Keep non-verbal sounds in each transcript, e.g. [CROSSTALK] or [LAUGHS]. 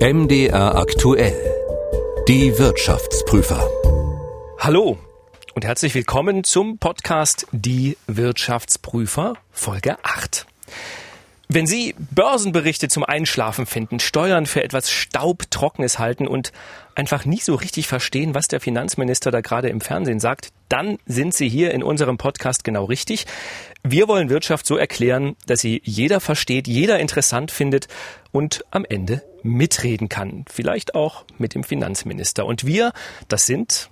MDR aktuell. Die Wirtschaftsprüfer. Hallo und herzlich willkommen zum Podcast Die Wirtschaftsprüfer Folge 8. Wenn Sie Börsenberichte zum Einschlafen finden, Steuern für etwas Staubtrockenes halten und einfach nie so richtig verstehen, was der Finanzminister da gerade im Fernsehen sagt, dann sind Sie hier in unserem Podcast genau richtig. Wir wollen Wirtschaft so erklären, dass sie jeder versteht, jeder interessant findet und am Ende mitreden kann. Vielleicht auch mit dem Finanzminister. Und wir, das sind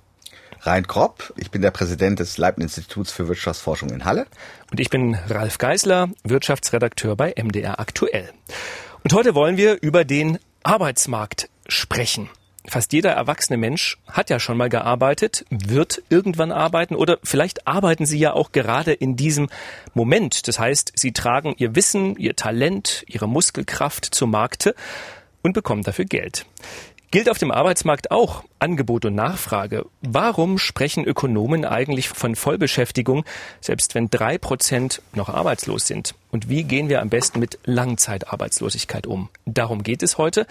Rein Kropp, ich bin der Präsident des Leibniz-Instituts für Wirtschaftsforschung in Halle. Und ich bin Ralf Geisler, Wirtschaftsredakteur bei MDR Aktuell. Und heute wollen wir über den Arbeitsmarkt sprechen. Fast jeder erwachsene Mensch hat ja schon mal gearbeitet, wird irgendwann arbeiten oder vielleicht arbeiten sie ja auch gerade in diesem Moment. Das heißt, sie tragen ihr Wissen, ihr Talent, ihre Muskelkraft zu Markte und bekommen dafür Geld. Gilt auf dem Arbeitsmarkt auch Angebot und Nachfrage. Warum sprechen Ökonomen eigentlich von Vollbeschäftigung, selbst wenn drei Prozent noch arbeitslos sind? Und wie gehen wir am besten mit Langzeitarbeitslosigkeit um? Darum geht es heute.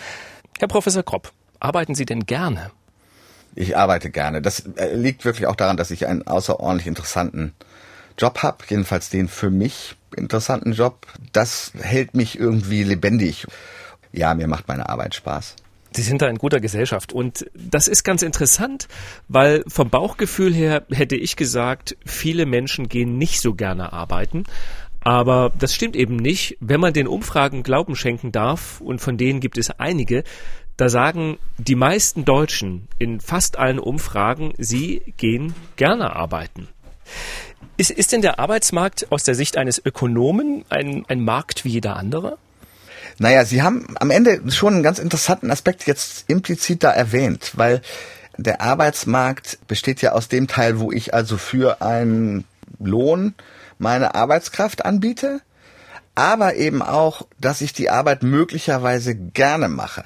Herr Professor Kropp, arbeiten Sie denn gerne? Ich arbeite gerne. Das äh, liegt wirklich auch daran, dass ich einen außerordentlich interessanten Job habe, jedenfalls den für mich interessanten Job. Das hält mich irgendwie lebendig. Ja, mir macht meine Arbeit Spaß. Sie sind da in guter Gesellschaft. Und das ist ganz interessant, weil vom Bauchgefühl her hätte ich gesagt, viele Menschen gehen nicht so gerne arbeiten. Aber das stimmt eben nicht. Wenn man den Umfragen Glauben schenken darf, und von denen gibt es einige, da sagen die meisten Deutschen in fast allen Umfragen, sie gehen gerne arbeiten. Ist, ist denn der Arbeitsmarkt aus der Sicht eines Ökonomen ein, ein Markt wie jeder andere? Naja, Sie haben am Ende schon einen ganz interessanten Aspekt jetzt implizit da erwähnt, weil der Arbeitsmarkt besteht ja aus dem Teil, wo ich also für einen Lohn meine Arbeitskraft anbiete, aber eben auch, dass ich die Arbeit möglicherweise gerne mache.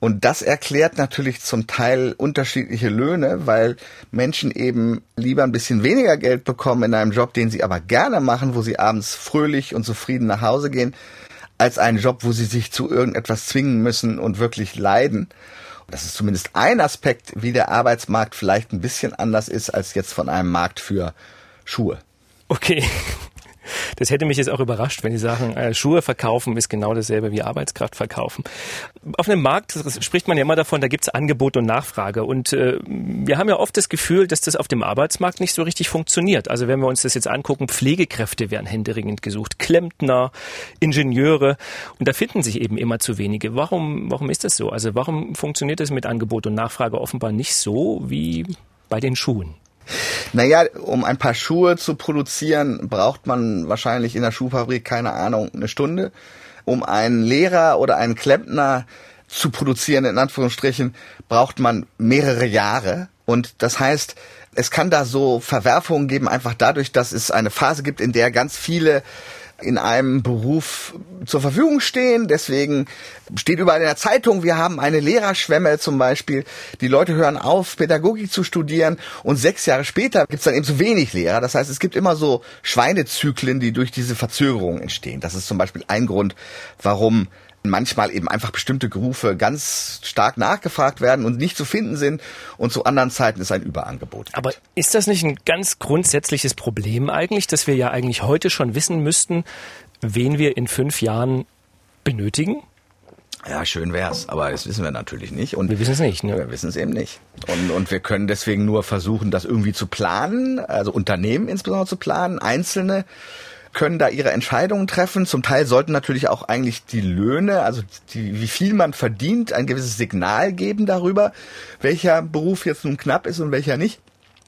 Und das erklärt natürlich zum Teil unterschiedliche Löhne, weil Menschen eben lieber ein bisschen weniger Geld bekommen in einem Job, den sie aber gerne machen, wo sie abends fröhlich und zufrieden nach Hause gehen, als einen Job, wo sie sich zu irgendetwas zwingen müssen und wirklich leiden. Das ist zumindest ein Aspekt, wie der Arbeitsmarkt vielleicht ein bisschen anders ist als jetzt von einem Markt für Schuhe. Okay. Das hätte mich jetzt auch überrascht, wenn die sagen, äh, Schuhe verkaufen ist genau dasselbe wie Arbeitskraft verkaufen. Auf einem Markt spricht man ja immer davon, da gibt es Angebot und Nachfrage. Und äh, wir haben ja oft das Gefühl, dass das auf dem Arbeitsmarkt nicht so richtig funktioniert. Also wenn wir uns das jetzt angucken, Pflegekräfte werden händeringend gesucht, Klempner, Ingenieure. Und da finden sich eben immer zu wenige. Warum, warum ist das so? Also warum funktioniert das mit Angebot und Nachfrage offenbar nicht so wie bei den Schuhen? Naja, um ein paar Schuhe zu produzieren, braucht man wahrscheinlich in der Schuhfabrik, keine Ahnung, eine Stunde. Um einen Lehrer oder einen Klempner zu produzieren, in Anführungsstrichen, braucht man mehrere Jahre. Und das heißt, es kann da so Verwerfungen geben, einfach dadurch, dass es eine Phase gibt, in der ganz viele in einem Beruf zur Verfügung stehen. Deswegen steht überall in der Zeitung, wir haben eine Lehrerschwemme zum Beispiel. Die Leute hören auf, Pädagogik zu studieren und sechs Jahre später gibt es dann eben zu wenig Lehrer. Das heißt, es gibt immer so Schweinezyklen, die durch diese Verzögerung entstehen. Das ist zum Beispiel ein Grund, warum manchmal eben einfach bestimmte Berufe ganz stark nachgefragt werden und nicht zu finden sind und zu anderen Zeiten ist ein Überangebot. Gibt. Aber ist das nicht ein ganz grundsätzliches Problem eigentlich, dass wir ja eigentlich heute schon wissen müssten, wen wir in fünf Jahren benötigen? Ja, schön wär's, aber das wissen wir natürlich nicht. Und wir wissen es nicht, ne? Wir wissen es eben nicht. Und, und wir können deswegen nur versuchen, das irgendwie zu planen, also Unternehmen insbesondere zu planen, Einzelne können da ihre Entscheidungen treffen. Zum Teil sollten natürlich auch eigentlich die Löhne, also die, wie viel man verdient, ein gewisses Signal geben darüber, welcher Beruf jetzt nun knapp ist und welcher nicht.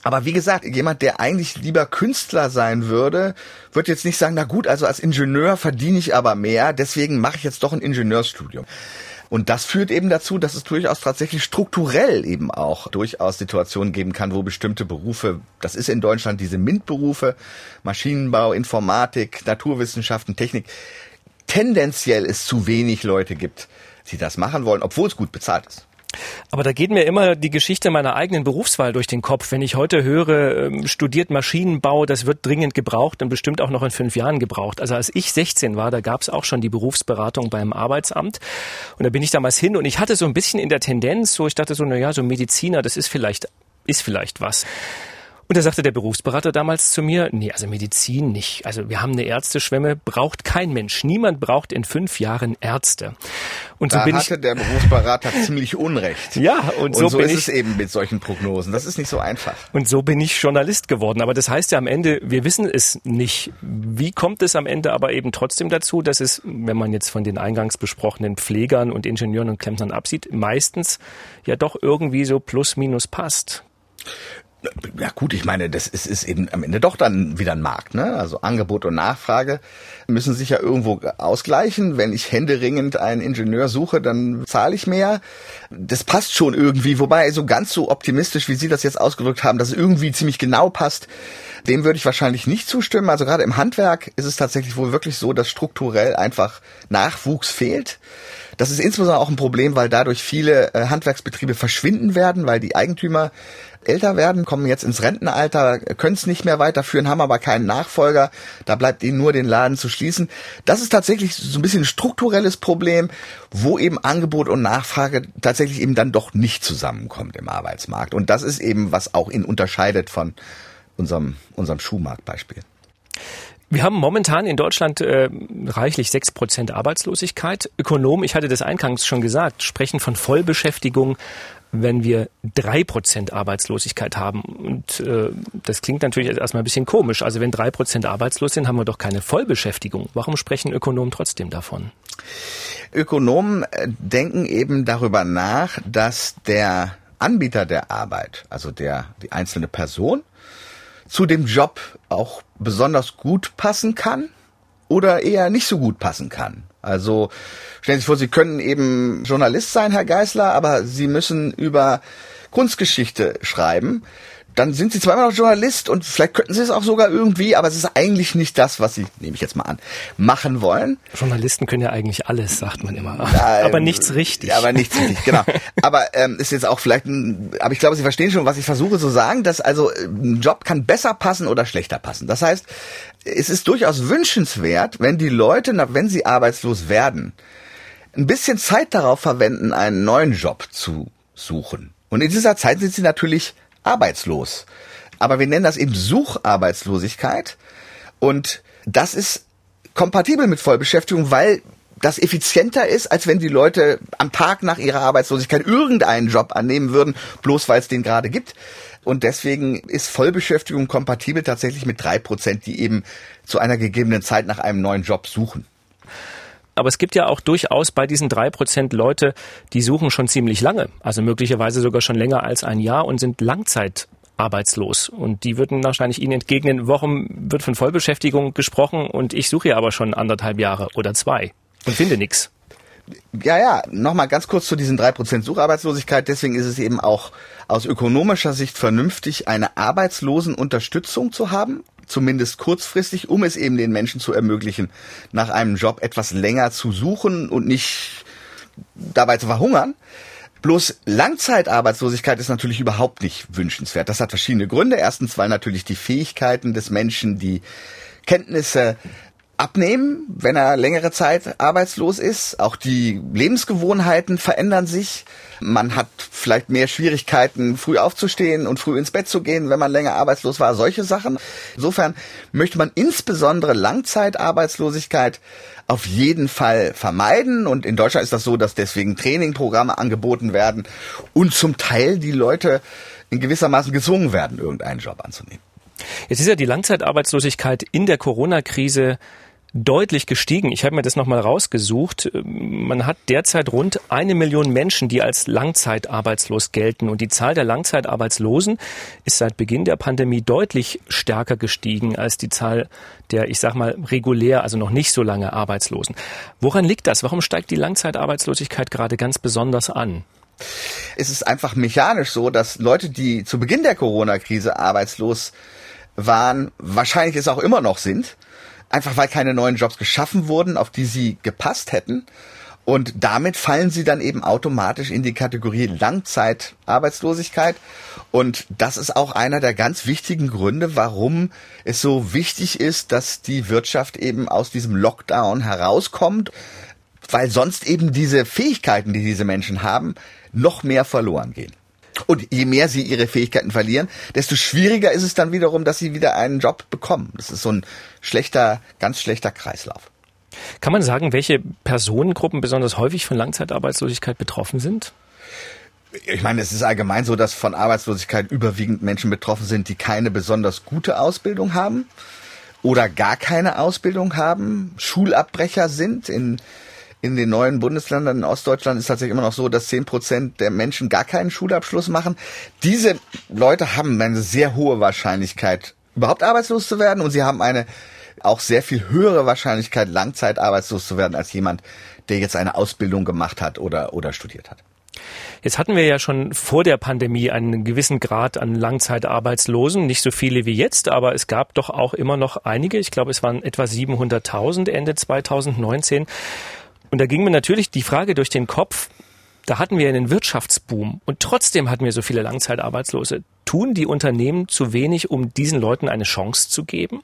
Aber wie gesagt, jemand, der eigentlich lieber Künstler sein würde, wird jetzt nicht sagen, na gut, also als Ingenieur verdiene ich aber mehr, deswegen mache ich jetzt doch ein Ingenieursstudium. Und das führt eben dazu, dass es durchaus tatsächlich strukturell eben auch durchaus Situationen geben kann, wo bestimmte Berufe, das ist in Deutschland diese MINT-Berufe, Maschinenbau, Informatik, Naturwissenschaften, Technik, tendenziell es zu wenig Leute gibt, die das machen wollen, obwohl es gut bezahlt ist. Aber da geht mir immer die Geschichte meiner eigenen Berufswahl durch den Kopf. Wenn ich heute höre, ähm, studiert Maschinenbau, das wird dringend gebraucht und bestimmt auch noch in fünf Jahren gebraucht. Also als ich 16 war, da gab es auch schon die Berufsberatung beim Arbeitsamt. Und da bin ich damals hin und ich hatte so ein bisschen in der Tendenz, so ich dachte so, na ja, so Mediziner, das ist vielleicht, ist vielleicht was. Und da sagte der Berufsberater damals zu mir, nee, also Medizin nicht. Also wir haben eine Ärzteschwemme, braucht kein Mensch. Niemand braucht in fünf Jahren Ärzte. Und so da bin hatte ich, der Berufsberater [LAUGHS] ziemlich Unrecht. Ja, und so, und so bin ist ich, es eben mit solchen Prognosen. Das ist nicht so einfach. Und so bin ich Journalist geworden. Aber das heißt ja am Ende, wir wissen es nicht. Wie kommt es am Ende aber eben trotzdem dazu, dass es, wenn man jetzt von den eingangs besprochenen Pflegern und Ingenieuren und Klempnern absieht, meistens ja doch irgendwie so plus minus passt? Ja gut, ich meine, das ist, ist eben am Ende doch dann wieder ein Markt, ne? Also Angebot und Nachfrage müssen sich ja irgendwo ausgleichen. Wenn ich händeringend einen Ingenieur suche, dann zahle ich mehr. Das passt schon irgendwie, wobei so ganz so optimistisch, wie Sie das jetzt ausgedrückt haben, dass es irgendwie ziemlich genau passt, dem würde ich wahrscheinlich nicht zustimmen. Also gerade im Handwerk ist es tatsächlich wohl wirklich so, dass strukturell einfach Nachwuchs fehlt. Das ist insbesondere auch ein Problem, weil dadurch viele äh, Handwerksbetriebe verschwinden werden, weil die Eigentümer älter werden, kommen jetzt ins Rentenalter, können es nicht mehr weiterführen, haben aber keinen Nachfolger. Da bleibt ihnen nur den Laden zu schließen. Das ist tatsächlich so ein bisschen ein strukturelles Problem, wo eben Angebot und Nachfrage tatsächlich eben dann doch nicht zusammenkommt im Arbeitsmarkt. Und das ist eben, was auch ihn unterscheidet von unserem, unserem Schuhmarktbeispiel. Wir haben momentan in Deutschland äh, reichlich sechs Prozent Arbeitslosigkeit. Ökonomen, ich hatte das eingangs schon gesagt, sprechen von Vollbeschäftigung wenn wir drei Prozent Arbeitslosigkeit haben. Und äh, das klingt natürlich erstmal ein bisschen komisch. Also wenn drei Prozent arbeitslos sind, haben wir doch keine Vollbeschäftigung. Warum sprechen Ökonomen trotzdem davon? Ökonomen äh, denken eben darüber nach, dass der Anbieter der Arbeit, also der die einzelne Person, zu dem Job auch besonders gut passen kann oder eher nicht so gut passen kann. Also stellen Sie sich vor, Sie können eben Journalist sein, Herr Geisler, aber Sie müssen über Kunstgeschichte schreiben dann sind sie zwar immer noch Journalist und vielleicht könnten sie es auch sogar irgendwie, aber es ist eigentlich nicht das, was sie, nehme ich jetzt mal an, machen wollen. Journalisten können ja eigentlich alles, sagt man immer. Ja, [LAUGHS] aber ähm, nichts richtig. Aber nichts richtig, genau. aber ähm, ist jetzt auch vielleicht ein, aber ich glaube, Sie verstehen schon, was ich versuche zu sagen, dass also ein Job kann besser passen oder schlechter passen. Das heißt, es ist durchaus wünschenswert, wenn die Leute, wenn sie arbeitslos werden, ein bisschen Zeit darauf verwenden, einen neuen Job zu suchen. Und in dieser Zeit sind sie natürlich arbeitslos. Aber wir nennen das eben Sucharbeitslosigkeit. Und das ist kompatibel mit Vollbeschäftigung, weil das effizienter ist, als wenn die Leute am Tag nach ihrer Arbeitslosigkeit irgendeinen Job annehmen würden, bloß weil es den gerade gibt. Und deswegen ist Vollbeschäftigung kompatibel tatsächlich mit drei Prozent, die eben zu einer gegebenen Zeit nach einem neuen Job suchen. Aber es gibt ja auch durchaus bei diesen drei Prozent Leute, die suchen schon ziemlich lange, also möglicherweise sogar schon länger als ein Jahr und sind Langzeit arbeitslos. Und die würden wahrscheinlich Ihnen entgegnen, warum wird von Vollbeschäftigung gesprochen und ich suche ja aber schon anderthalb Jahre oder zwei und finde nichts. Ja, ja, nochmal ganz kurz zu diesen drei Prozent Sucharbeitslosigkeit. Deswegen ist es eben auch aus ökonomischer Sicht vernünftig, eine Arbeitslosenunterstützung zu haben zumindest kurzfristig, um es eben den Menschen zu ermöglichen, nach einem Job etwas länger zu suchen und nicht dabei zu verhungern. Bloß Langzeitarbeitslosigkeit ist natürlich überhaupt nicht wünschenswert. Das hat verschiedene Gründe. Erstens, weil natürlich die Fähigkeiten des Menschen, die Kenntnisse abnehmen, wenn er längere Zeit arbeitslos ist. Auch die Lebensgewohnheiten verändern sich. Man hat vielleicht mehr Schwierigkeiten, früh aufzustehen und früh ins Bett zu gehen, wenn man länger arbeitslos war. Solche Sachen. Insofern möchte man insbesondere Langzeitarbeitslosigkeit auf jeden Fall vermeiden. Und in Deutschland ist das so, dass deswegen Trainingprogramme angeboten werden und zum Teil die Leute in gewissermaßen gezwungen werden, irgendeinen Job anzunehmen. Jetzt ist ja die Langzeitarbeitslosigkeit in der Corona-Krise deutlich gestiegen. Ich habe mir das nochmal rausgesucht. Man hat derzeit rund eine Million Menschen, die als langzeitarbeitslos gelten. Und die Zahl der Langzeitarbeitslosen ist seit Beginn der Pandemie deutlich stärker gestiegen als die Zahl der, ich sag mal, regulär, also noch nicht so lange Arbeitslosen. Woran liegt das? Warum steigt die Langzeitarbeitslosigkeit gerade ganz besonders an? Es ist einfach mechanisch so, dass Leute, die zu Beginn der Corona-Krise arbeitslos waren, wahrscheinlich es auch immer noch sind, einfach weil keine neuen Jobs geschaffen wurden, auf die sie gepasst hätten. Und damit fallen sie dann eben automatisch in die Kategorie Langzeitarbeitslosigkeit. Und das ist auch einer der ganz wichtigen Gründe, warum es so wichtig ist, dass die Wirtschaft eben aus diesem Lockdown herauskommt, weil sonst eben diese Fähigkeiten, die diese Menschen haben, noch mehr verloren gehen. Und je mehr sie ihre Fähigkeiten verlieren, desto schwieriger ist es dann wiederum, dass sie wieder einen Job bekommen. Das ist so ein schlechter, ganz schlechter Kreislauf. Kann man sagen, welche Personengruppen besonders häufig von Langzeitarbeitslosigkeit betroffen sind? Ich meine, es ist allgemein so, dass von Arbeitslosigkeit überwiegend Menschen betroffen sind, die keine besonders gute Ausbildung haben oder gar keine Ausbildung haben, Schulabbrecher sind. In, in den neuen Bundesländern in Ostdeutschland ist tatsächlich immer noch so, dass zehn Prozent der Menschen gar keinen Schulabschluss machen. Diese Leute haben eine sehr hohe Wahrscheinlichkeit, überhaupt arbeitslos zu werden und sie haben eine auch sehr viel höhere Wahrscheinlichkeit, langzeitarbeitslos zu werden, als jemand, der jetzt eine Ausbildung gemacht hat oder, oder studiert hat. Jetzt hatten wir ja schon vor der Pandemie einen gewissen Grad an Langzeitarbeitslosen, nicht so viele wie jetzt, aber es gab doch auch immer noch einige. Ich glaube, es waren etwa 700.000 Ende 2019. Und da ging mir natürlich die Frage durch den Kopf, da hatten wir einen Wirtschaftsboom und trotzdem hatten wir so viele Langzeitarbeitslose. Tun die Unternehmen zu wenig, um diesen Leuten eine Chance zu geben?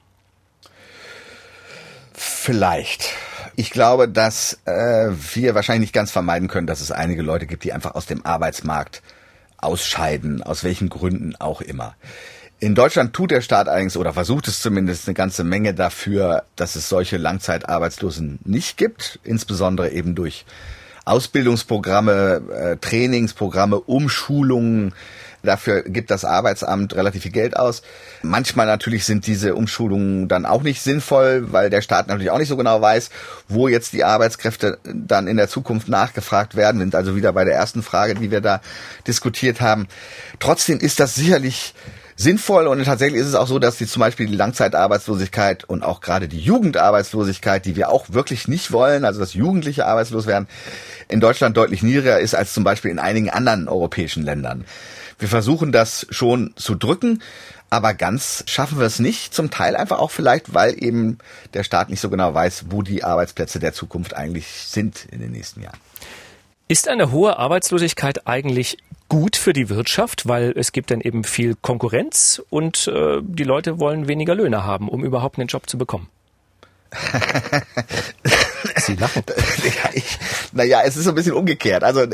Vielleicht. Ich glaube, dass äh, wir wahrscheinlich nicht ganz vermeiden können, dass es einige Leute gibt, die einfach aus dem Arbeitsmarkt ausscheiden, aus welchen Gründen auch immer. In Deutschland tut der Staat allerdings oder versucht es zumindest eine ganze Menge dafür, dass es solche Langzeitarbeitslosen nicht gibt, insbesondere eben durch Ausbildungsprogramme, äh, Trainingsprogramme, Umschulungen, Dafür gibt das Arbeitsamt relativ viel Geld aus. Manchmal natürlich sind diese Umschulungen dann auch nicht sinnvoll, weil der Staat natürlich auch nicht so genau weiß, wo jetzt die Arbeitskräfte dann in der Zukunft nachgefragt werden. sind also wieder bei der ersten Frage, die wir da diskutiert haben. Trotzdem ist das sicherlich sinnvoll und tatsächlich ist es auch so, dass die zum Beispiel die Langzeitarbeitslosigkeit und auch gerade die Jugendarbeitslosigkeit, die wir auch wirklich nicht wollen, also dass Jugendliche arbeitslos werden, in Deutschland deutlich niedriger ist als zum Beispiel in einigen anderen europäischen Ländern. Wir versuchen das schon zu drücken, aber ganz schaffen wir es nicht. Zum Teil einfach auch vielleicht, weil eben der Staat nicht so genau weiß, wo die Arbeitsplätze der Zukunft eigentlich sind in den nächsten Jahren. Ist eine hohe Arbeitslosigkeit eigentlich gut für die Wirtschaft, weil es gibt dann eben viel Konkurrenz und äh, die Leute wollen weniger Löhne haben, um überhaupt einen Job zu bekommen? [LAUGHS] Sie lachen. ja, [LAUGHS] ich, naja, es ist so ein bisschen umgekehrt. Also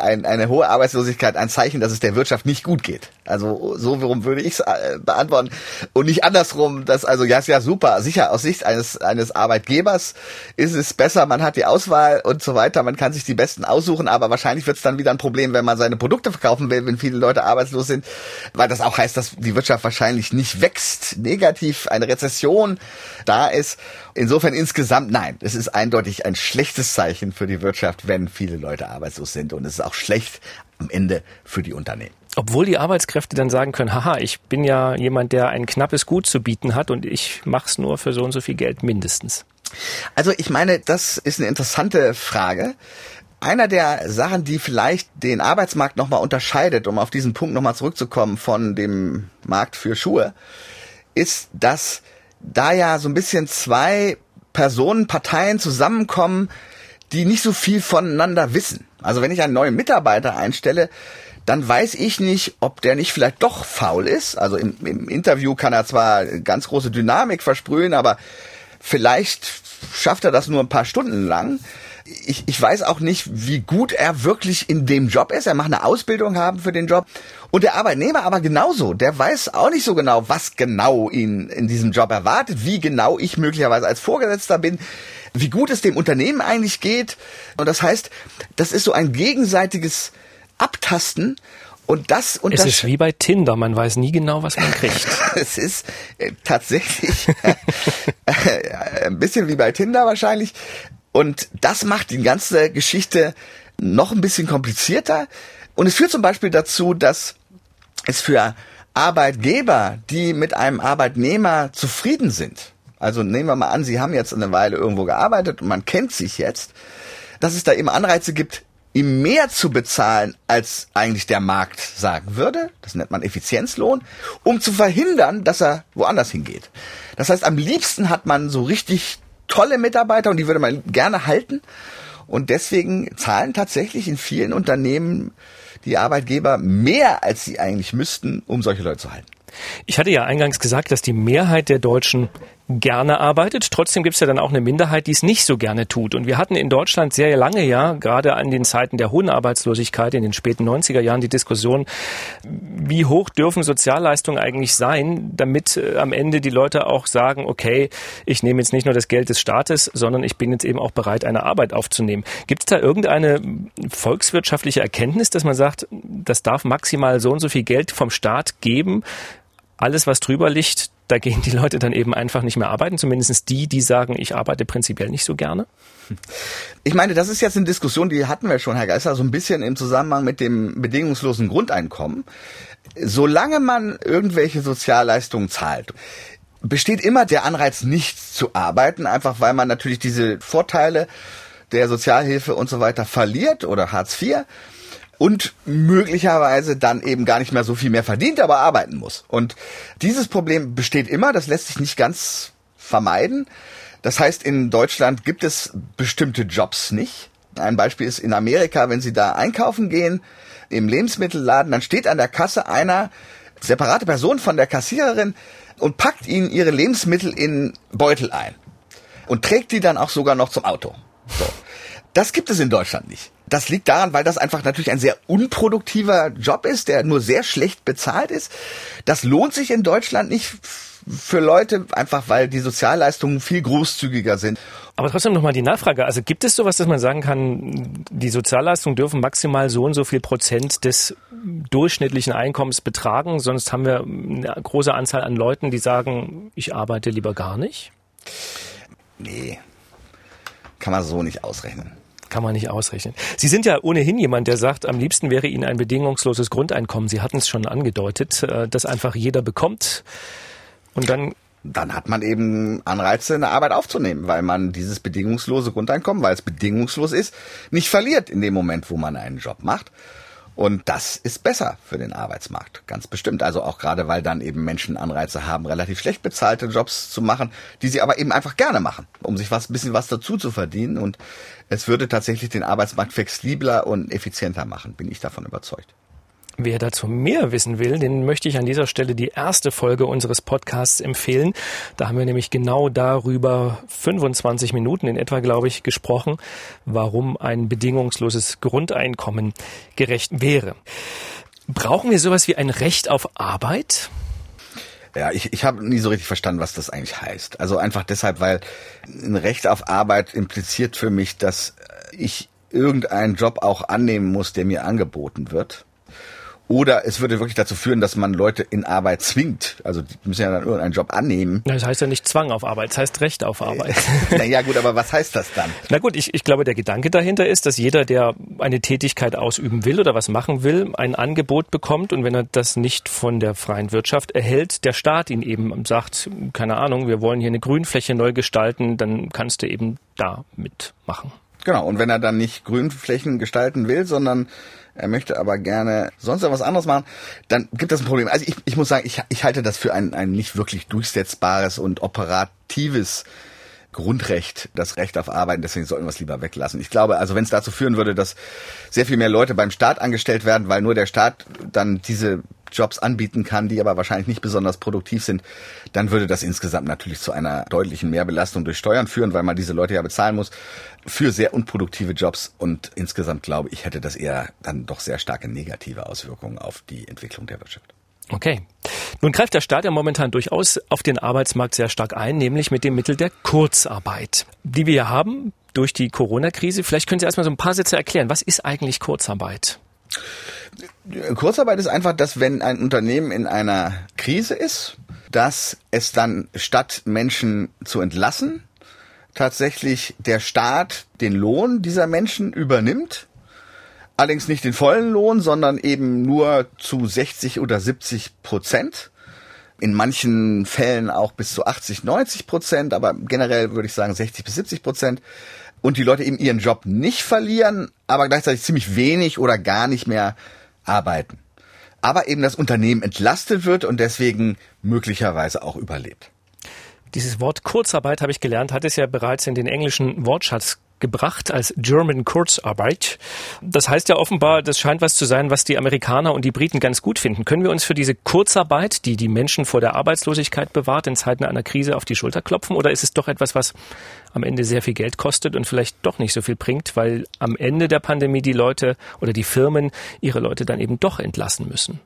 ein, eine hohe Arbeitslosigkeit, ein Zeichen, dass es der Wirtschaft nicht gut geht. Also so warum würde ich es äh, beantworten und nicht andersrum, dass also ja ist ja super, sicher aus Sicht eines eines Arbeitgebers ist es besser, man hat die Auswahl und so weiter, man kann sich die besten aussuchen, aber wahrscheinlich wird es dann wieder ein Problem, wenn man seine Produkte verkaufen will, wenn viele Leute arbeitslos sind, weil das auch heißt, dass die Wirtschaft wahrscheinlich nicht wächst, negativ eine Rezession da ist. Insofern insgesamt nein, es ist eindeutig ein schlechtes Zeichen für die Wirtschaft, wenn viele Leute arbeitslos sind und es ist auch schlecht am Ende für die Unternehmen. Obwohl die Arbeitskräfte dann sagen können, haha, ich bin ja jemand, der ein knappes Gut zu bieten hat und ich mach's nur für so und so viel Geld mindestens. Also ich meine, das ist eine interessante Frage. Einer der Sachen, die vielleicht den Arbeitsmarkt nochmal unterscheidet, um auf diesen Punkt nochmal zurückzukommen von dem Markt für Schuhe, ist, dass da ja so ein bisschen zwei Personen, Parteien zusammenkommen, die nicht so viel voneinander wissen. Also wenn ich einen neuen Mitarbeiter einstelle, dann weiß ich nicht, ob der nicht vielleicht doch faul ist. Also im, im Interview kann er zwar ganz große Dynamik versprühen, aber vielleicht schafft er das nur ein paar Stunden lang. Ich, ich weiß auch nicht, wie gut er wirklich in dem Job ist. Er macht eine Ausbildung haben für den Job. Und der Arbeitnehmer aber genauso. Der weiß auch nicht so genau, was genau ihn in diesem Job erwartet, wie genau ich möglicherweise als Vorgesetzter bin, wie gut es dem Unternehmen eigentlich geht. Und das heißt, das ist so ein gegenseitiges abtasten und das und Es ist wie bei Tinder, man weiß nie genau, was man kriegt. [LAUGHS] es ist äh, tatsächlich [LAUGHS] äh, ein bisschen wie bei Tinder wahrscheinlich. Und das macht die ganze Geschichte noch ein bisschen komplizierter. Und es führt zum Beispiel dazu, dass es für Arbeitgeber, die mit einem Arbeitnehmer zufrieden sind, also nehmen wir mal an, Sie haben jetzt eine Weile irgendwo gearbeitet und man kennt sich jetzt, dass es da eben Anreize gibt, ihm mehr zu bezahlen, als eigentlich der Markt sagen würde, das nennt man Effizienzlohn, um zu verhindern, dass er woanders hingeht. Das heißt, am liebsten hat man so richtig tolle Mitarbeiter und die würde man gerne halten. Und deswegen zahlen tatsächlich in vielen Unternehmen die Arbeitgeber mehr, als sie eigentlich müssten, um solche Leute zu halten. Ich hatte ja eingangs gesagt, dass die Mehrheit der Deutschen gerne arbeitet. Trotzdem gibt es ja dann auch eine Minderheit, die es nicht so gerne tut. Und wir hatten in Deutschland sehr lange ja, gerade an den Zeiten der hohen Arbeitslosigkeit in den späten 90er Jahren, die Diskussion, wie hoch dürfen Sozialleistungen eigentlich sein, damit äh, am Ende die Leute auch sagen, okay, ich nehme jetzt nicht nur das Geld des Staates, sondern ich bin jetzt eben auch bereit, eine Arbeit aufzunehmen. Gibt es da irgendeine volkswirtschaftliche Erkenntnis, dass man sagt, das darf maximal so und so viel Geld vom Staat geben, alles, was drüber liegt, da gehen die Leute dann eben einfach nicht mehr arbeiten, zumindest die, die sagen, ich arbeite prinzipiell nicht so gerne? Ich meine, das ist jetzt eine Diskussion, die hatten wir schon, Herr Geister, so ein bisschen im Zusammenhang mit dem bedingungslosen Grundeinkommen. Solange man irgendwelche Sozialleistungen zahlt, besteht immer der Anreiz, nicht zu arbeiten, einfach weil man natürlich diese Vorteile der Sozialhilfe und so weiter verliert oder Hartz IV und möglicherweise dann eben gar nicht mehr so viel mehr verdient, aber arbeiten muss. Und dieses Problem besteht immer, das lässt sich nicht ganz vermeiden. Das heißt, in Deutschland gibt es bestimmte Jobs nicht. Ein Beispiel ist in Amerika, wenn Sie da einkaufen gehen, im Lebensmittelladen, dann steht an der Kasse einer separate Person von der Kassiererin und packt ihnen ihre Lebensmittel in Beutel ein und trägt die dann auch sogar noch zum Auto. So. Das gibt es in Deutschland nicht. Das liegt daran, weil das einfach natürlich ein sehr unproduktiver Job ist, der nur sehr schlecht bezahlt ist. Das lohnt sich in Deutschland nicht für Leute, einfach weil die Sozialleistungen viel großzügiger sind. Aber trotzdem nochmal die Nachfrage. Also gibt es sowas, dass man sagen kann, die Sozialleistungen dürfen maximal so und so viel Prozent des durchschnittlichen Einkommens betragen? Sonst haben wir eine große Anzahl an Leuten, die sagen, ich arbeite lieber gar nicht? Nee, kann man so nicht ausrechnen kann man nicht ausrechnen. Sie sind ja ohnehin jemand, der sagt, am liebsten wäre Ihnen ein bedingungsloses Grundeinkommen. Sie hatten es schon angedeutet, äh, dass einfach jeder bekommt und dann dann hat man eben Anreize, eine Arbeit aufzunehmen, weil man dieses bedingungslose Grundeinkommen, weil es bedingungslos ist, nicht verliert in dem Moment, wo man einen Job macht. Und das ist besser für den Arbeitsmarkt, ganz bestimmt. Also auch gerade, weil dann eben Menschen Anreize haben, relativ schlecht bezahlte Jobs zu machen, die sie aber eben einfach gerne machen, um sich was, ein bisschen was dazu zu verdienen. Und es würde tatsächlich den Arbeitsmarkt flexibler und effizienter machen, bin ich davon überzeugt. Wer dazu mehr wissen will, den möchte ich an dieser Stelle die erste Folge unseres Podcasts empfehlen. Da haben wir nämlich genau darüber 25 Minuten in etwa, glaube ich, gesprochen, warum ein bedingungsloses Grundeinkommen gerecht wäre. Brauchen wir sowas wie ein Recht auf Arbeit? Ja, ich, ich habe nie so richtig verstanden, was das eigentlich heißt. Also einfach deshalb, weil ein Recht auf Arbeit impliziert für mich, dass ich irgendeinen Job auch annehmen muss, der mir angeboten wird. Oder es würde wirklich dazu führen, dass man Leute in Arbeit zwingt. Also die müssen ja dann irgendeinen Job annehmen. Das heißt ja nicht Zwang auf Arbeit, das heißt Recht auf Arbeit. [LAUGHS] naja gut, aber was heißt das dann? Na gut, ich, ich glaube, der Gedanke dahinter ist, dass jeder, der eine Tätigkeit ausüben will oder was machen will, ein Angebot bekommt und wenn er das nicht von der freien Wirtschaft erhält, der Staat ihn eben sagt, keine Ahnung, wir wollen hier eine Grünfläche neu gestalten, dann kannst du eben da mitmachen. Genau, und wenn er dann nicht Grünflächen gestalten will, sondern er möchte aber gerne sonst was anderes machen, dann gibt das ein Problem. Also ich, ich muss sagen, ich, ich halte das für ein, ein nicht wirklich durchsetzbares und operatives Grundrecht, das Recht auf Arbeit, deswegen sollten wir es lieber weglassen. Ich glaube, also wenn es dazu führen würde, dass sehr viel mehr Leute beim Staat angestellt werden, weil nur der Staat dann diese Jobs anbieten kann, die aber wahrscheinlich nicht besonders produktiv sind, dann würde das insgesamt natürlich zu einer deutlichen Mehrbelastung durch Steuern führen, weil man diese Leute ja bezahlen muss für sehr unproduktive Jobs und insgesamt glaube ich, hätte das eher dann doch sehr starke negative Auswirkungen auf die Entwicklung der Wirtschaft. Okay. Nun greift der Staat ja momentan durchaus auf den Arbeitsmarkt sehr stark ein, nämlich mit dem Mittel der Kurzarbeit, die wir haben durch die Corona-Krise. Vielleicht können Sie erstmal so ein paar Sätze erklären. Was ist eigentlich Kurzarbeit? Kurzarbeit ist einfach, dass wenn ein Unternehmen in einer Krise ist, dass es dann statt Menschen zu entlassen, tatsächlich der Staat den Lohn dieser Menschen übernimmt. Allerdings nicht den vollen Lohn, sondern eben nur zu 60 oder 70 Prozent. In manchen Fällen auch bis zu 80, 90 Prozent, aber generell würde ich sagen 60 bis 70 Prozent. Und die Leute eben ihren Job nicht verlieren, aber gleichzeitig ziemlich wenig oder gar nicht mehr arbeiten. Aber eben das Unternehmen entlastet wird und deswegen möglicherweise auch überlebt. Dieses Wort Kurzarbeit, habe ich gelernt, hat es ja bereits in den englischen Wortschatz gebracht als German Kurzarbeit. Das heißt ja offenbar, das scheint was zu sein, was die Amerikaner und die Briten ganz gut finden. Können wir uns für diese Kurzarbeit, die die Menschen vor der Arbeitslosigkeit bewahrt, in Zeiten einer Krise auf die Schulter klopfen? Oder ist es doch etwas, was am Ende sehr viel Geld kostet und vielleicht doch nicht so viel bringt, weil am Ende der Pandemie die Leute oder die Firmen ihre Leute dann eben doch entlassen müssen?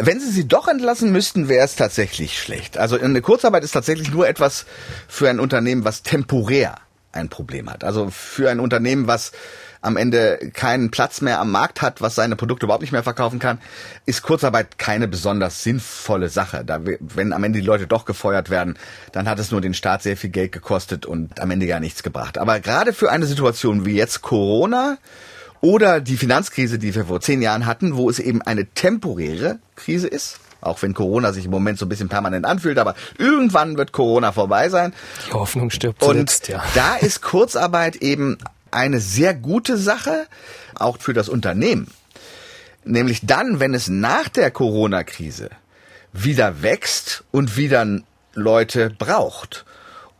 Wenn Sie sie doch entlassen müssten, wäre es tatsächlich schlecht. Also eine Kurzarbeit ist tatsächlich nur etwas für ein Unternehmen, was temporär ein Problem hat. Also für ein Unternehmen, was am Ende keinen Platz mehr am Markt hat, was seine Produkte überhaupt nicht mehr verkaufen kann, ist Kurzarbeit keine besonders sinnvolle Sache. Da, wenn am Ende die Leute doch gefeuert werden, dann hat es nur den Staat sehr viel Geld gekostet und am Ende gar nichts gebracht. Aber gerade für eine Situation wie jetzt Corona oder die Finanzkrise, die wir vor zehn Jahren hatten, wo es eben eine temporäre Krise ist, auch wenn Corona sich im Moment so ein bisschen permanent anfühlt, aber irgendwann wird Corona vorbei sein. Die Hoffnung stirbt zuletzt, Und ja. da ist Kurzarbeit eben eine sehr gute Sache, auch für das Unternehmen. Nämlich dann, wenn es nach der Corona-Krise wieder wächst und wieder Leute braucht.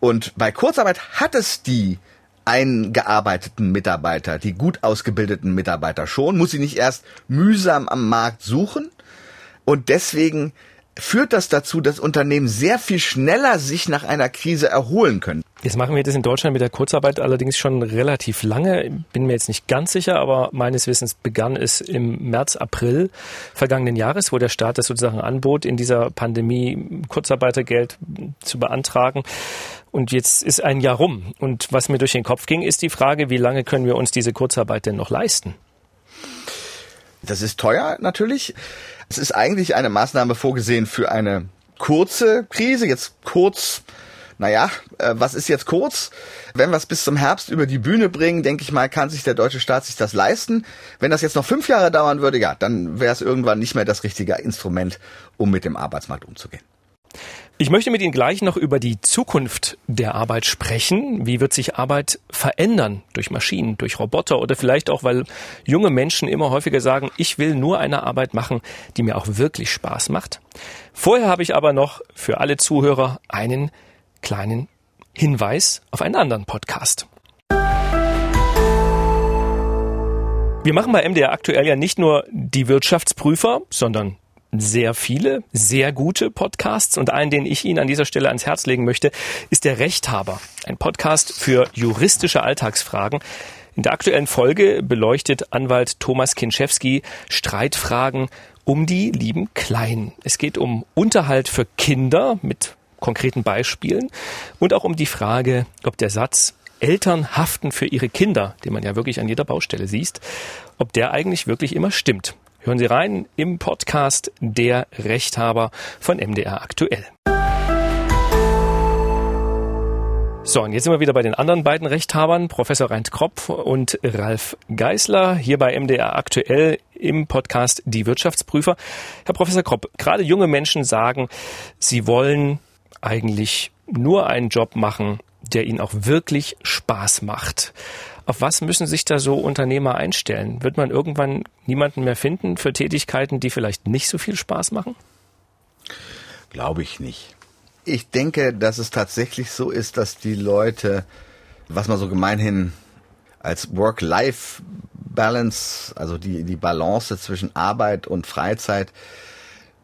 Und bei Kurzarbeit hat es die eingearbeiteten Mitarbeiter, die gut ausgebildeten Mitarbeiter schon, muss sie nicht erst mühsam am Markt suchen, und deswegen führt das dazu, dass Unternehmen sehr viel schneller sich nach einer Krise erholen können. Jetzt machen wir das in Deutschland mit der Kurzarbeit allerdings schon relativ lange. Bin mir jetzt nicht ganz sicher, aber meines Wissens begann es im März, April vergangenen Jahres, wo der Staat das sozusagen anbot, in dieser Pandemie Kurzarbeitergeld zu beantragen. Und jetzt ist ein Jahr rum. Und was mir durch den Kopf ging, ist die Frage, wie lange können wir uns diese Kurzarbeit denn noch leisten? Das ist teuer natürlich. Es ist eigentlich eine Maßnahme vorgesehen für eine kurze Krise, jetzt kurz naja, äh, was ist jetzt kurz? Wenn wir es bis zum Herbst über die Bühne bringen, denke ich mal, kann sich der deutsche Staat sich das leisten. Wenn das jetzt noch fünf Jahre dauern würde, ja, dann wäre es irgendwann nicht mehr das richtige Instrument, um mit dem Arbeitsmarkt umzugehen. Ich möchte mit Ihnen gleich noch über die Zukunft der Arbeit sprechen. Wie wird sich Arbeit verändern durch Maschinen, durch Roboter oder vielleicht auch, weil junge Menschen immer häufiger sagen, ich will nur eine Arbeit machen, die mir auch wirklich Spaß macht. Vorher habe ich aber noch für alle Zuhörer einen kleinen Hinweis auf einen anderen Podcast. Wir machen bei MDR aktuell ja nicht nur die Wirtschaftsprüfer, sondern sehr viele, sehr gute Podcasts und einen, den ich Ihnen an dieser Stelle ans Herz legen möchte, ist der Rechthaber. Ein Podcast für juristische Alltagsfragen. In der aktuellen Folge beleuchtet Anwalt Thomas Kinschewski Streitfragen um die lieben Kleinen. Es geht um Unterhalt für Kinder mit konkreten Beispielen und auch um die Frage, ob der Satz Eltern haften für ihre Kinder, den man ja wirklich an jeder Baustelle sieht, ob der eigentlich wirklich immer stimmt. Hören Sie rein im Podcast Der Rechthaber von MDR aktuell. So, und jetzt sind wir wieder bei den anderen beiden Rechthabern, Professor Reint Kropp und Ralf Geißler, hier bei MDR aktuell im Podcast Die Wirtschaftsprüfer. Herr Professor Kropp, gerade junge Menschen sagen, sie wollen eigentlich nur einen Job machen, der ihnen auch wirklich Spaß macht. Auf was müssen sich da so Unternehmer einstellen? Wird man irgendwann niemanden mehr finden für Tätigkeiten, die vielleicht nicht so viel Spaß machen? Glaube ich nicht. Ich denke, dass es tatsächlich so ist, dass die Leute, was man so gemeinhin als Work-Life-Balance, also die, die Balance zwischen Arbeit und Freizeit,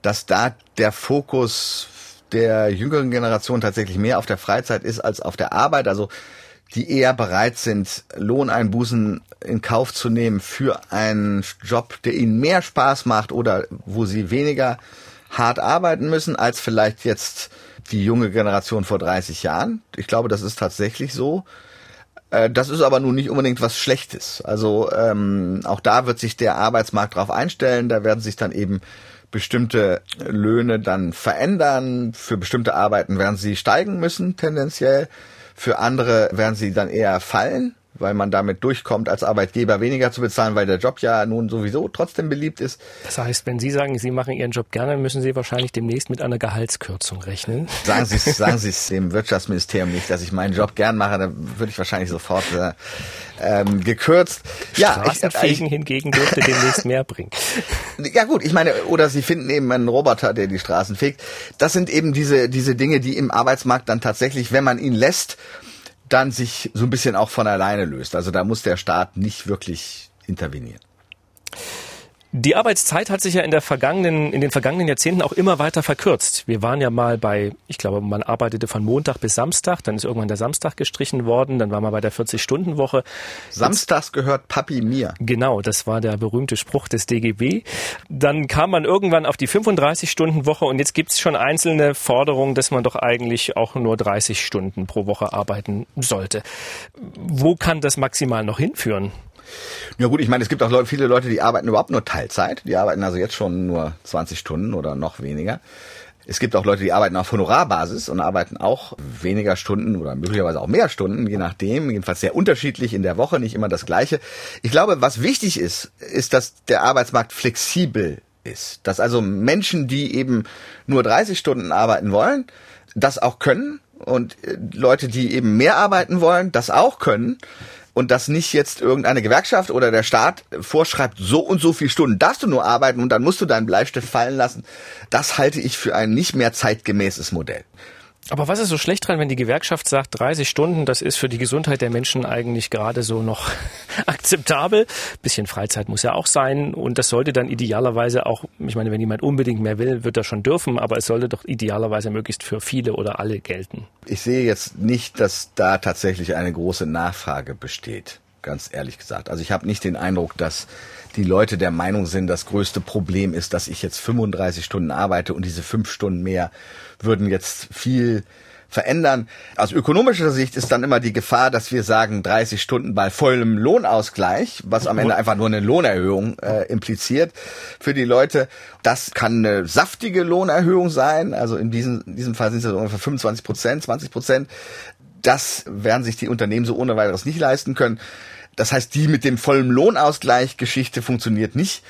dass da der Fokus der jüngeren Generation tatsächlich mehr auf der Freizeit ist als auf der Arbeit. Also die eher bereit sind, Lohneinbußen in Kauf zu nehmen für einen Job, der ihnen mehr Spaß macht oder wo sie weniger hart arbeiten müssen als vielleicht jetzt die junge Generation vor 30 Jahren. Ich glaube, das ist tatsächlich so. Äh, das ist aber nun nicht unbedingt was Schlechtes. Also ähm, auch da wird sich der Arbeitsmarkt drauf einstellen. Da werden sich dann eben bestimmte Löhne dann verändern. Für bestimmte Arbeiten werden sie steigen müssen, tendenziell. Für andere werden sie dann eher fallen weil man damit durchkommt, als Arbeitgeber weniger zu bezahlen, weil der Job ja nun sowieso trotzdem beliebt ist. Das heißt, wenn Sie sagen, Sie machen Ihren Job gerne, müssen Sie wahrscheinlich demnächst mit einer Gehaltskürzung rechnen. Sagen Sie es [LAUGHS] sagen Sie es dem Wirtschaftsministerium nicht, dass ich meinen Job gern mache, dann würde ich wahrscheinlich sofort äh, ähm, gekürzt. Ja, Straßenfegen ich, ich, hingegen dürfte demnächst mehr bringen. Ja gut, ich meine, oder Sie finden eben einen Roboter, der die Straßen fegt. Das sind eben diese diese Dinge, die im Arbeitsmarkt dann tatsächlich, wenn man ihn lässt, dann sich so ein bisschen auch von alleine löst. Also da muss der Staat nicht wirklich intervenieren. Die Arbeitszeit hat sich ja in der vergangenen, in den vergangenen Jahrzehnten auch immer weiter verkürzt. Wir waren ja mal bei, ich glaube, man arbeitete von Montag bis Samstag, dann ist irgendwann der Samstag gestrichen worden, dann war man bei der 40-Stunden-Woche. Samstags gehört Papi mir. Genau, das war der berühmte Spruch des DGB. Dann kam man irgendwann auf die 35-Stunden-Woche und jetzt gibt's schon einzelne Forderungen, dass man doch eigentlich auch nur 30 Stunden pro Woche arbeiten sollte. Wo kann das maximal noch hinführen? Ja gut, ich meine, es gibt auch viele Leute, die arbeiten überhaupt nur Teilzeit. Die arbeiten also jetzt schon nur 20 Stunden oder noch weniger. Es gibt auch Leute, die arbeiten auf Honorarbasis und arbeiten auch weniger Stunden oder möglicherweise auch mehr Stunden, je nachdem, jedenfalls sehr unterschiedlich in der Woche, nicht immer das gleiche. Ich glaube, was wichtig ist, ist, dass der Arbeitsmarkt flexibel ist. Dass also Menschen, die eben nur 30 Stunden arbeiten wollen, das auch können und äh, Leute, die eben mehr arbeiten wollen, das auch können und dass nicht jetzt irgendeine Gewerkschaft oder der Staat vorschreibt, so und so viele Stunden darfst du nur arbeiten und dann musst du deinen Bleistift fallen lassen, das halte ich für ein nicht mehr zeitgemäßes Modell. Aber was ist so schlecht dran, wenn die Gewerkschaft sagt, 30 Stunden, das ist für die Gesundheit der Menschen eigentlich gerade so noch [LAUGHS] akzeptabel. Bisschen Freizeit muss ja auch sein und das sollte dann idealerweise auch, ich meine, wenn jemand unbedingt mehr will, wird er schon dürfen, aber es sollte doch idealerweise möglichst für viele oder alle gelten. Ich sehe jetzt nicht, dass da tatsächlich eine große Nachfrage besteht, ganz ehrlich gesagt. Also ich habe nicht den Eindruck, dass die Leute der Meinung sind, das größte Problem ist, dass ich jetzt 35 Stunden arbeite und diese fünf Stunden mehr würden jetzt viel verändern. Aus ökonomischer Sicht ist dann immer die Gefahr, dass wir sagen 30 Stunden bei vollem Lohnausgleich, was am Ende einfach nur eine Lohnerhöhung äh, impliziert für die Leute. Das kann eine saftige Lohnerhöhung sein. Also in diesem, in diesem Fall sind es ungefähr 25 Prozent, 20 Prozent. Das werden sich die Unternehmen so ohne weiteres nicht leisten können. Das heißt, die mit dem vollen Lohnausgleich Geschichte funktioniert nicht.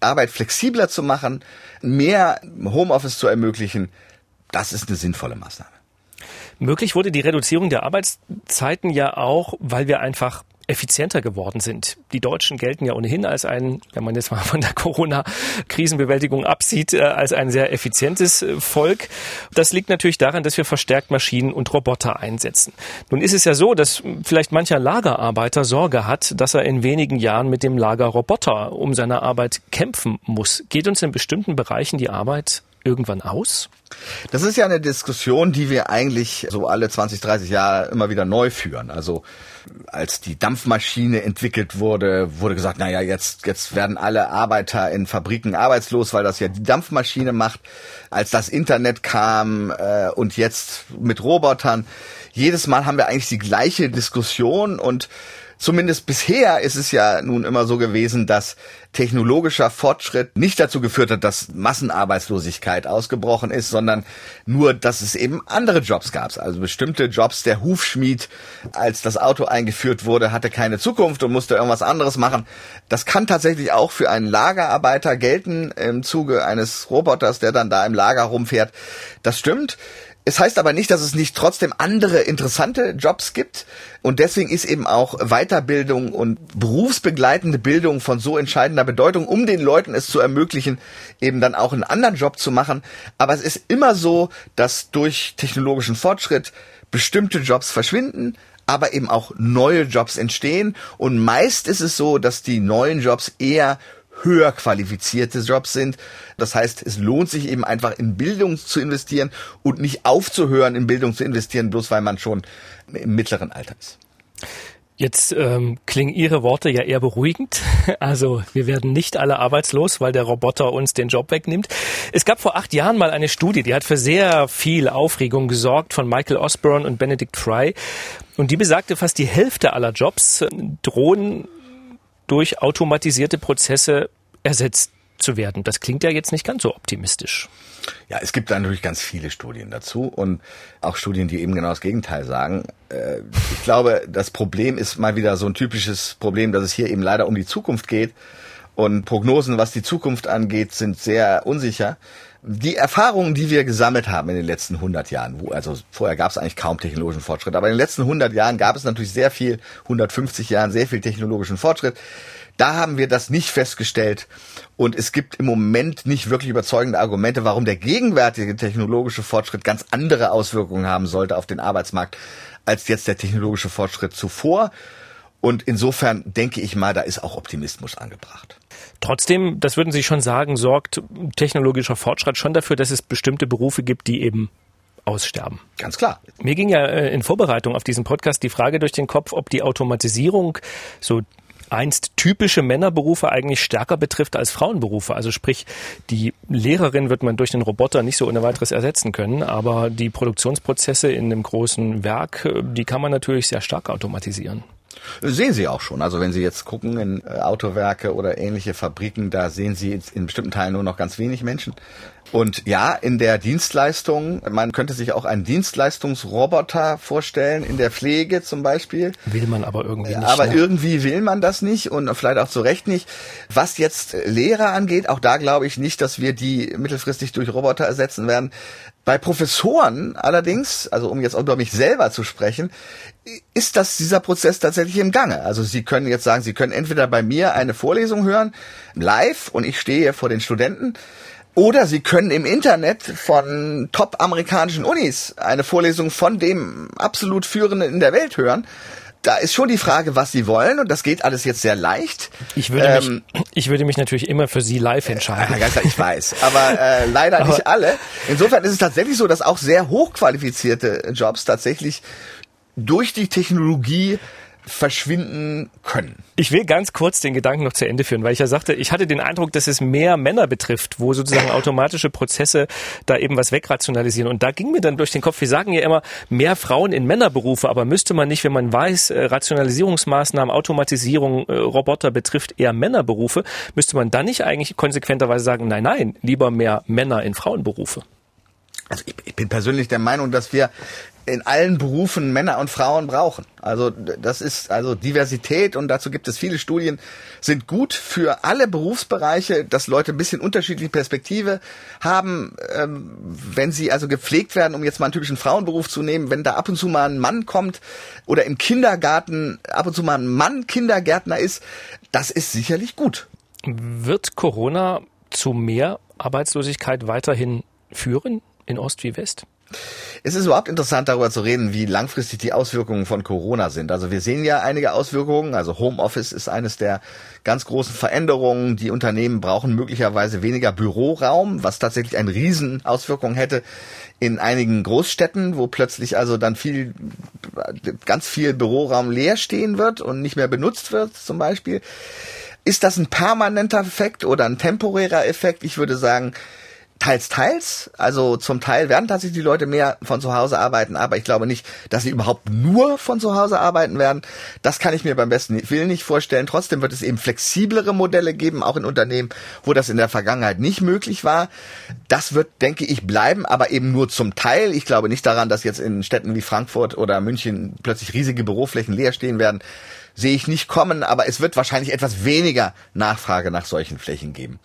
Arbeit flexibler zu machen, mehr Homeoffice zu ermöglichen, das ist eine sinnvolle Maßnahme. Möglich wurde die Reduzierung der Arbeitszeiten ja auch, weil wir einfach effizienter geworden sind. Die Deutschen gelten ja ohnehin als ein, wenn man jetzt mal [LAUGHS] von der Corona-Krisenbewältigung absieht, äh, als ein sehr effizientes äh, Volk. Das liegt natürlich daran, dass wir verstärkt Maschinen und Roboter einsetzen. Nun ist es ja so, dass vielleicht mancher Lagerarbeiter Sorge hat, dass er in wenigen Jahren mit dem Lagerroboter um seine Arbeit kämpfen muss. Geht uns in bestimmten Bereichen die Arbeit irgendwann aus? Das ist ja eine Diskussion, die wir eigentlich so alle 20, 30 Jahre immer wieder neu führen. Also als die Dampfmaschine entwickelt wurde, wurde gesagt, naja, jetzt, jetzt werden alle Arbeiter in Fabriken arbeitslos, weil das ja die Dampfmaschine macht. Als das Internet kam äh, und jetzt mit Robotern, jedes Mal haben wir eigentlich die gleiche Diskussion und zumindest bisher ist es ja nun immer so gewesen, dass technologischer Fortschritt nicht dazu geführt hat, dass Massenarbeitslosigkeit ausgebrochen ist, sondern nur, dass es eben andere Jobs gab. Also bestimmte Jobs. Der Hufschmied, als das Auto eingeführt wurde, hatte keine Zukunft und musste irgendwas anderes machen. Das kann tatsächlich auch für einen Lagerarbeiter gelten im Zuge eines Roboters, der dann da im Lager rumfährt. Das stimmt. Es heißt aber nicht, dass es nicht trotzdem andere interessante Jobs gibt. Und deswegen ist eben auch Weiterbildung und berufsbegleitende Bildung von so entscheidender Bedeutung, um den Leuten es zu ermöglichen, eben dann auch einen anderen Job zu machen. Aber es ist immer so, dass durch technologischen Fortschritt bestimmte Jobs verschwinden, aber eben auch neue Jobs entstehen. Und meist ist es so, dass die neuen Jobs eher höher qualifizierte Jobs sind. Das heißt, es lohnt sich eben einfach in Bildung zu investieren und nicht aufzuhören, in Bildung zu investieren, bloß weil man schon im mittleren Alter ist. Jetzt ähm, klingen Ihre Worte ja eher beruhigend. [LAUGHS] Also wir werden nicht alle arbeitslos, weil der Roboter uns den Job wegnimmt. Es gab vor acht Jahren mal eine Studie, die hat für sehr viel Aufregung gesorgt von Michael Osborne und Benedict Fry. Und die besagte, fast die Hälfte aller Jobs drohen durch automatisierte Prozesse ersetzt zu werden. Das klingt ja jetzt nicht ganz so optimistisch. Ja, es gibt da natürlich ganz viele Studien dazu und auch Studien, die eben genau das Gegenteil sagen. Äh, ich glaube, das Problem ist mal wieder so ein typisches Problem, dass es hier eben leider um die Zukunft geht und Prognosen, was die Zukunft angeht, sind sehr unsicher. Die Erfahrungen, die wir gesammelt haben in den letzten 100 Jahren, wo, also vorher gab es eigentlich kaum technologischen Fortschritt, aber in den letzten 100 Jahren gab es natürlich sehr viel, 150 Jahren sehr viel technologischen Fortschritt. Da haben wir das nicht festgestellt und es gibt im Moment nicht wirklich überzeugende Argumente, warum der gegenwärtige technologische Fortschritt ganz andere Auswirkungen haben sollte auf den Arbeitsmarkt als jetzt der technologische Fortschritt zuvor. Und insofern denke ich mal, da ist auch Optimismus angebracht. Trotzdem, das würden Sie schon sagen, sorgt technologischer Fortschritt schon dafür, dass es bestimmte Berufe gibt, die eben aussterben. Ganz klar. Mir ging ja äh, in Vorbereitung auf diesen Podcast die Frage durch den Kopf, ob die Automatisierung so einst typische Männerberufe eigentlich stärker betrifft als Frauenberufe. Also sprich, die Lehrerin wird man durch den Roboter nicht so ohne weiteres ersetzen können, aber die Produktionsprozesse in einem großen Werk, äh, die kann man natürlich sehr stark automatisieren. Sehen Sie auch schon. Also wenn Sie jetzt gucken in äh, Autowerke oder ähnliche Fabriken, da sehen Sie in bestimmten Teilen nur noch ganz wenig Menschen. Und ja, in der Dienstleistung, man könnte sich auch einen Dienstleistungsroboter vorstellen, in der Pflege zum Beispiel. Will man aber irgendwie nicht. Aber ne? irgendwie will man das nicht und vielleicht auch zu Recht nicht. Was jetzt Lehrer angeht, auch da glaube ich nicht, dass wir die mittelfristig durch Roboter ersetzen werden. Bei Professoren allerdings, also um jetzt über mich selber zu sprechen, ist das dieser Prozess tatsächlich im Gange. Also Sie können jetzt sagen, Sie können entweder bei mir eine Vorlesung hören, live, und ich stehe vor den Studenten, oder Sie können im Internet von top amerikanischen Unis eine Vorlesung von dem absolut Führenden in der Welt hören da ist schon die Frage, was sie wollen und das geht alles jetzt sehr leicht. Ich würde, ähm, mich, ich würde mich natürlich immer für sie live entscheiden. Herr Geister, ich weiß, aber äh, leider aber nicht alle. Insofern ist es tatsächlich so, dass auch sehr hochqualifizierte Jobs tatsächlich durch die Technologie verschwinden können. Ich will ganz kurz den Gedanken noch zu Ende führen, weil ich ja sagte, ich hatte den Eindruck, dass es mehr Männer betrifft, wo sozusagen [CLEARS THROAT] automatische Prozesse da eben was wegrationalisieren. Und da ging mir dann durch den Kopf, wir sagen ja immer, mehr Frauen in Männerberufe, aber müsste man nicht, wenn man weiß, äh, Rationalisierungsmaßnahmen, Automatisierung, äh, Roboter betrifft eher Männerberufe, müsste man dann nicht eigentlich konsequenterweise sagen, nein, nein, lieber mehr Männer in Frauenberufe? Also ich, ich bin persönlich der Meinung, dass wir in allen Berufen Männer und Frauen brauchen. Also das ist also Diversität und dazu gibt es viele Studien, sind gut für alle Berufsbereiche, dass Leute ein bisschen unterschiedliche Perspektive haben, ähm, wenn sie also gepflegt werden, um jetzt mal einen typischen Frauenberuf zu nehmen, wenn da ab und zu mal ein Mann kommt oder im Kindergarten ab und zu mal ein Mann Kindergärtner ist, das ist sicherlich gut. Wird Corona zu mehr Arbeitslosigkeit weiterhin führen in Ost wie West? Es ist überhaupt interessant, darüber zu reden, wie langfristig die Auswirkungen von Corona sind. Also wir sehen ja einige Auswirkungen. Also Homeoffice ist eines der ganz großen Veränderungen. Die Unternehmen brauchen möglicherweise weniger Büroraum, was tatsächlich eine Riesenauswirkung hätte in einigen Großstädten, wo plötzlich also dann viel, ganz viel Büroraum leer stehen wird und nicht mehr benutzt wird, zum Beispiel. Ist das ein permanenter Effekt oder ein temporärer Effekt? Ich würde sagen, Teils, teils. Also zum Teil werden tatsächlich die Leute mehr von zu Hause arbeiten, aber ich glaube nicht, dass sie überhaupt nur von zu Hause arbeiten werden. Das kann ich mir beim besten Willen nicht vorstellen. Trotzdem wird es eben flexiblere Modelle geben, auch in Unternehmen, wo das in der Vergangenheit nicht möglich war. Das wird, denke ich, bleiben, aber eben nur zum Teil. Ich glaube nicht daran, dass jetzt in Städten wie Frankfurt oder München plötzlich riesige Büroflächen leer stehen werden sehe ich nicht kommen, aber es wird wahrscheinlich etwas weniger Nachfrage nach solchen Flächen geben.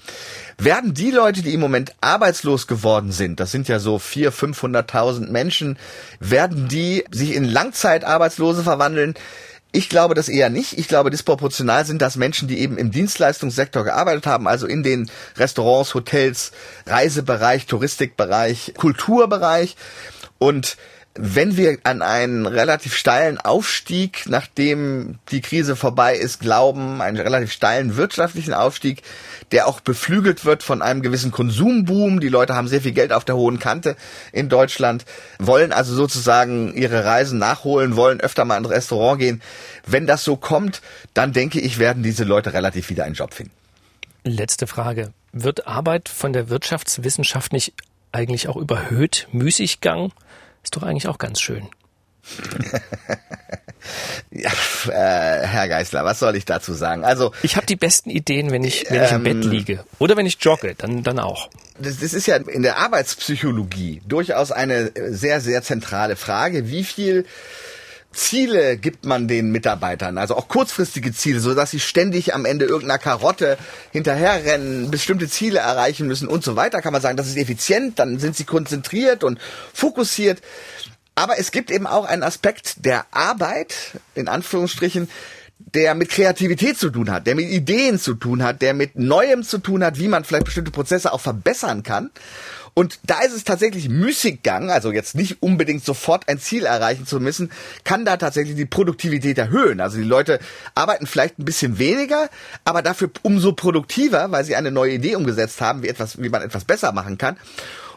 Werden die Leute, die im Moment arbeitslos geworden sind, das sind ja so vier, 500.000 Menschen, werden die sich in Langzeitarbeitslose verwandeln? Ich glaube das eher nicht. Ich glaube, disproportional sind das Menschen, die eben im Dienstleistungssektor gearbeitet haben, also in den Restaurants, Hotels, Reisebereich, Touristikbereich, Kulturbereich. Und wenn wir an einen relativ steilen Aufstieg, nachdem die Krise vorbei ist, glauben, einen relativ steilen wirtschaftlichen Aufstieg, der auch beflügelt wird von einem gewissen Konsumboom. Die Leute haben sehr viel Geld auf der hohen Kante in Deutschland, wollen also sozusagen ihre Reisen nachholen, wollen öfter mal in ein Restaurant gehen. Wenn das so kommt, dann denke ich, werden diese Leute relativ wieder einen Job finden. Letzte Frage. Wird Arbeit von der Wirtschaftswissenschaft nicht eigentlich auch überhöht Müßiggang? Ist doch eigentlich auch ganz schön. [LAUGHS] ja, äh, Herr Geisler, was soll ich dazu sagen? Also ich habe die besten Ideen, wenn ich wenn ich im Bett ähm, liege oder wenn ich jogge, dann dann auch. Das, das ist ja in der Arbeitspsychologie durchaus eine sehr sehr zentrale Frage, wie viel Ziele gibt man den Mitarbeitern, also auch kurzfristige Ziele, so dass sie ständig am Ende irgendeiner Karotte hinterherrennen, bestimmte Ziele erreichen müssen und so weiter, kann man sagen, das ist effizient, dann sind sie konzentriert und fokussiert. Aber es gibt eben auch einen Aspekt der Arbeit, in Anführungsstrichen, der mit Kreativität zu tun hat, der mit Ideen zu tun hat, der mit Neuem zu tun hat, wie man vielleicht bestimmte Prozesse auch verbessern kann. Und da ist es tatsächlich Müßiggang, also jetzt nicht unbedingt sofort ein Ziel erreichen zu müssen, kann da tatsächlich die Produktivität erhöhen. Also die Leute arbeiten vielleicht ein bisschen weniger, aber dafür umso produktiver, weil sie eine neue Idee umgesetzt haben, wie etwas, wie man etwas besser machen kann.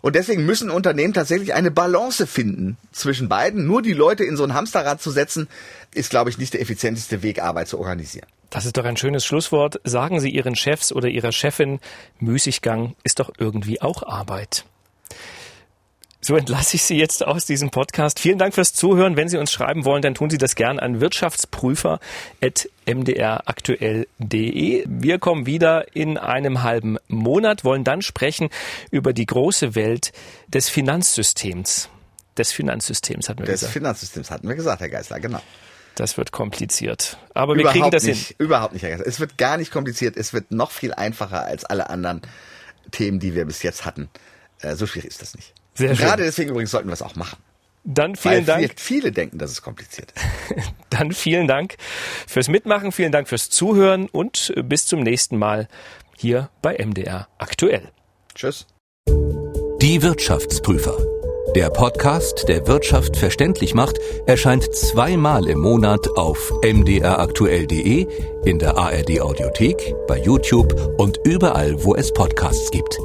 Und deswegen müssen Unternehmen tatsächlich eine Balance finden zwischen beiden. Nur die Leute in so ein Hamsterrad zu setzen, ist, glaube ich, nicht der effizienteste Weg, Arbeit zu organisieren. Das ist doch ein schönes Schlusswort. Sagen Sie Ihren Chefs oder Ihrer Chefin, Müßiggang ist doch irgendwie auch Arbeit. So entlasse ich Sie jetzt aus diesem Podcast. Vielen Dank fürs Zuhören. Wenn Sie uns schreiben wollen, dann tun Sie das gern an wirtschaftsprüfer.mdraktuell.de. Wir kommen wieder in einem halben Monat, wollen dann sprechen über die große Welt des Finanzsystems. Des Finanzsystems hatten wir des gesagt. Des Finanzsystems hatten wir gesagt, Herr Geisler, genau. Das wird kompliziert. Aber wir überhaupt kriegen das nicht, hin. Überhaupt nicht, Herr Geisler. Es wird gar nicht kompliziert. Es wird noch viel einfacher als alle anderen Themen, die wir bis jetzt hatten. Äh, so schwierig ist das nicht. Sehr schön. Gerade deswegen übrigens sollten wir es auch machen. Dann vielen Weil Dank. Viele denken, dass es kompliziert ist. [LAUGHS] Dann vielen Dank fürs Mitmachen, vielen Dank fürs Zuhören und bis zum nächsten Mal hier bei MDR aktuell. Tschüss. Die Wirtschaftsprüfer. Der Podcast, der Wirtschaft verständlich macht, erscheint zweimal im Monat auf mdraktuell.de, in der ARD Audiothek, bei YouTube und überall, wo es Podcasts gibt.